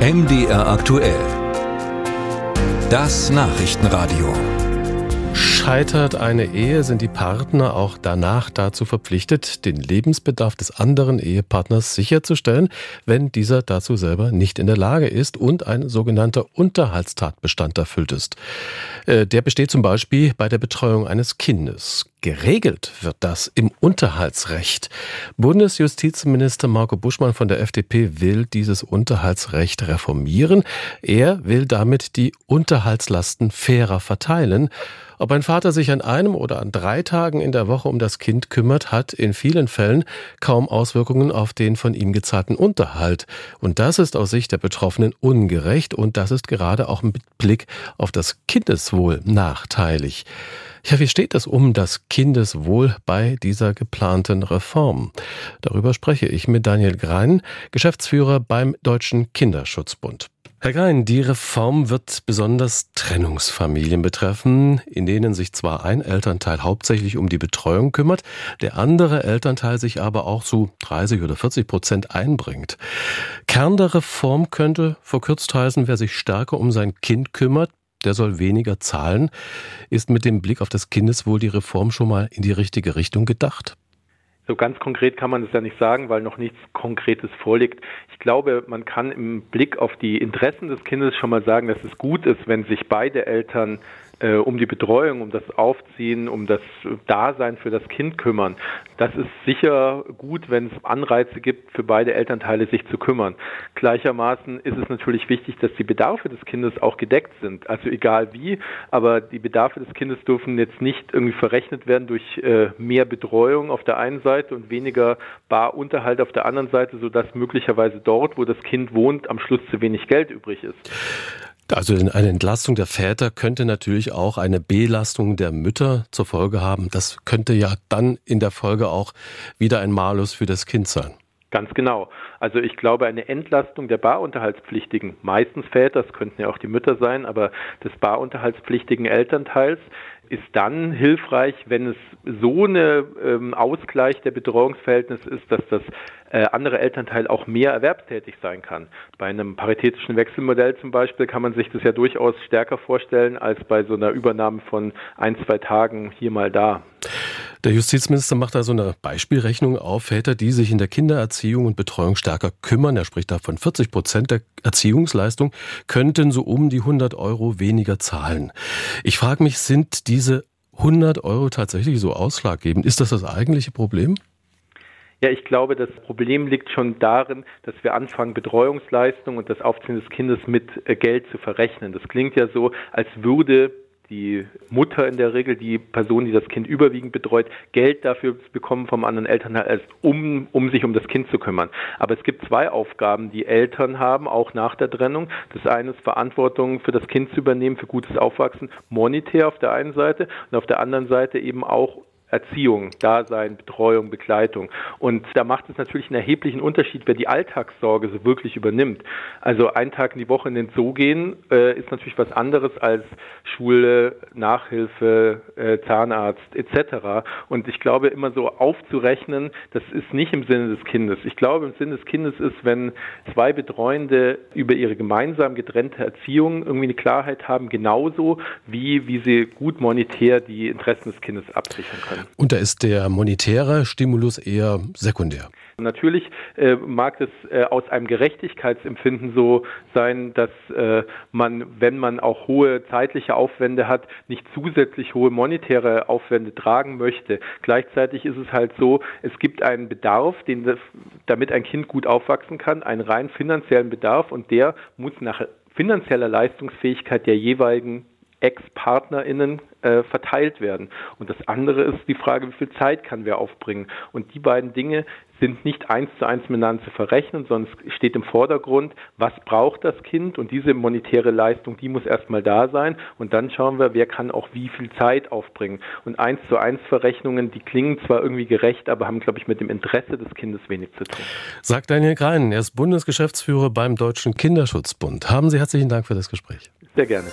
MDR aktuell. Das Nachrichtenradio. Scheitert eine Ehe, sind die Partner auch danach dazu verpflichtet, den Lebensbedarf des anderen Ehepartners sicherzustellen, wenn dieser dazu selber nicht in der Lage ist und ein sogenannter Unterhaltstatbestand erfüllt ist. Äh, der besteht zum Beispiel bei der Betreuung eines Kindes. Geregelt wird das im Unterhaltsrecht. Bundesjustizminister Marco Buschmann von der FDP will dieses Unterhaltsrecht reformieren. Er will damit die Unterhaltslasten fairer verteilen. Ob ein Vater sich an einem oder an drei Tagen in der Woche um das Kind kümmert, hat in vielen Fällen kaum Auswirkungen auf den von ihm gezahlten Unterhalt. Und das ist aus Sicht der Betroffenen ungerecht und das ist gerade auch mit Blick auf das Kindeswohl nachteilig. Ja, wie steht es um das Kindeswohl bei dieser geplanten Reform? Darüber spreche ich mit Daniel Grein, Geschäftsführer beim Deutschen Kinderschutzbund. Herr Grein, die Reform wird besonders Trennungsfamilien betreffen, in denen sich zwar ein Elternteil hauptsächlich um die Betreuung kümmert, der andere Elternteil sich aber auch zu 30 oder 40 Prozent einbringt. Kern der Reform könnte verkürzt heißen, wer sich stärker um sein Kind kümmert, der soll weniger zahlen. Ist mit dem Blick auf das Kindeswohl die Reform schon mal in die richtige Richtung gedacht? So ganz konkret kann man es ja nicht sagen, weil noch nichts Konkretes vorliegt. Ich glaube, man kann im Blick auf die Interessen des Kindes schon mal sagen, dass es gut ist, wenn sich beide Eltern äh, um die Betreuung, um das Aufziehen, um das Dasein für das Kind kümmern. Das ist sicher gut, wenn es Anreize gibt, für beide Elternteile sich zu kümmern. Gleichermaßen ist es natürlich wichtig, dass die Bedarfe des Kindes auch gedeckt sind. Also egal wie, aber die Bedarfe des Kindes dürfen jetzt nicht irgendwie verrechnet werden durch äh, mehr Betreuung auf der einen Seite und weniger Barunterhalt auf der anderen Seite, sodass möglicherweise dort, wo das Kind wohnt, am Schluss zu wenig Geld übrig ist. Also eine Entlastung der Väter könnte natürlich auch eine Belastung der Mütter zur Folge haben. Das könnte ja dann in der Folge auch wieder ein Malus für das Kind sein. Ganz genau. Also ich glaube, eine Entlastung der Barunterhaltspflichtigen, meistens Väter, das könnten ja auch die Mütter sein, aber des barunterhaltspflichtigen Elternteils ist dann hilfreich, wenn es so eine ähm, Ausgleich der Betreuungsverhältnisse ist, dass das äh, andere Elternteil auch mehr erwerbstätig sein kann. Bei einem paritätischen Wechselmodell zum Beispiel kann man sich das ja durchaus stärker vorstellen als bei so einer Übernahme von ein, zwei Tagen hier mal da. Der Justizminister macht da so eine Beispielrechnung auf Väter, die sich in der Kindererziehung und Betreuung stärker kümmern. Er spricht da von 40 Prozent der Erziehungsleistung, könnten so um die 100 Euro weniger zahlen. Ich frage mich, sind diese 100 Euro tatsächlich so ausschlaggebend? Ist das das eigentliche Problem? Ja, ich glaube, das Problem liegt schon darin, dass wir anfangen, Betreuungsleistung und das Aufziehen des Kindes mit äh, Geld zu verrechnen. Das klingt ja so, als würde die Mutter in der Regel, die Person, die das Kind überwiegend betreut, Geld dafür bekommen vom anderen Elternteil, um, um sich um das Kind zu kümmern. Aber es gibt zwei Aufgaben, die Eltern haben, auch nach der Trennung. Das eine ist Verantwortung für das Kind zu übernehmen, für gutes Aufwachsen, monetär auf der einen Seite und auf der anderen Seite eben auch Erziehung, Dasein, Betreuung, Begleitung. Und da macht es natürlich einen erheblichen Unterschied, wer die Alltagssorge so wirklich übernimmt. Also einen Tag in die Woche in den Zoo gehen äh, ist natürlich was anderes als Schule, Nachhilfe, äh, Zahnarzt etc. Und ich glaube, immer so aufzurechnen, das ist nicht im Sinne des Kindes. Ich glaube, im Sinne des Kindes ist, wenn zwei Betreuende über ihre gemeinsam getrennte Erziehung irgendwie eine Klarheit haben, genauso wie, wie sie gut monetär die Interessen des Kindes absichern können. Und da ist der monetäre Stimulus eher sekundär. Natürlich äh, mag es äh, aus einem Gerechtigkeitsempfinden so sein, dass äh, man, wenn man auch hohe zeitliche Aufwände hat, nicht zusätzlich hohe monetäre Aufwände tragen möchte. Gleichzeitig ist es halt so, es gibt einen Bedarf, den das, damit ein Kind gut aufwachsen kann, einen rein finanziellen Bedarf und der muss nach finanzieller Leistungsfähigkeit der jeweiligen Ex-PartnerInnen äh, verteilt werden. Und das andere ist die Frage, wie viel Zeit kann wer aufbringen. Und die beiden Dinge sind nicht eins zu eins miteinander zu verrechnen, sondern es steht im Vordergrund, was braucht das Kind und diese monetäre Leistung, die muss erstmal da sein und dann schauen wir, wer kann auch wie viel Zeit aufbringen. Und eins zu eins Verrechnungen, die klingen zwar irgendwie gerecht, aber haben, glaube ich, mit dem Interesse des Kindes wenig zu tun. Sagt Daniel Greinen, er ist Bundesgeschäftsführer beim Deutschen Kinderschutzbund. Haben Sie herzlichen Dank für das Gespräch. Sehr gerne.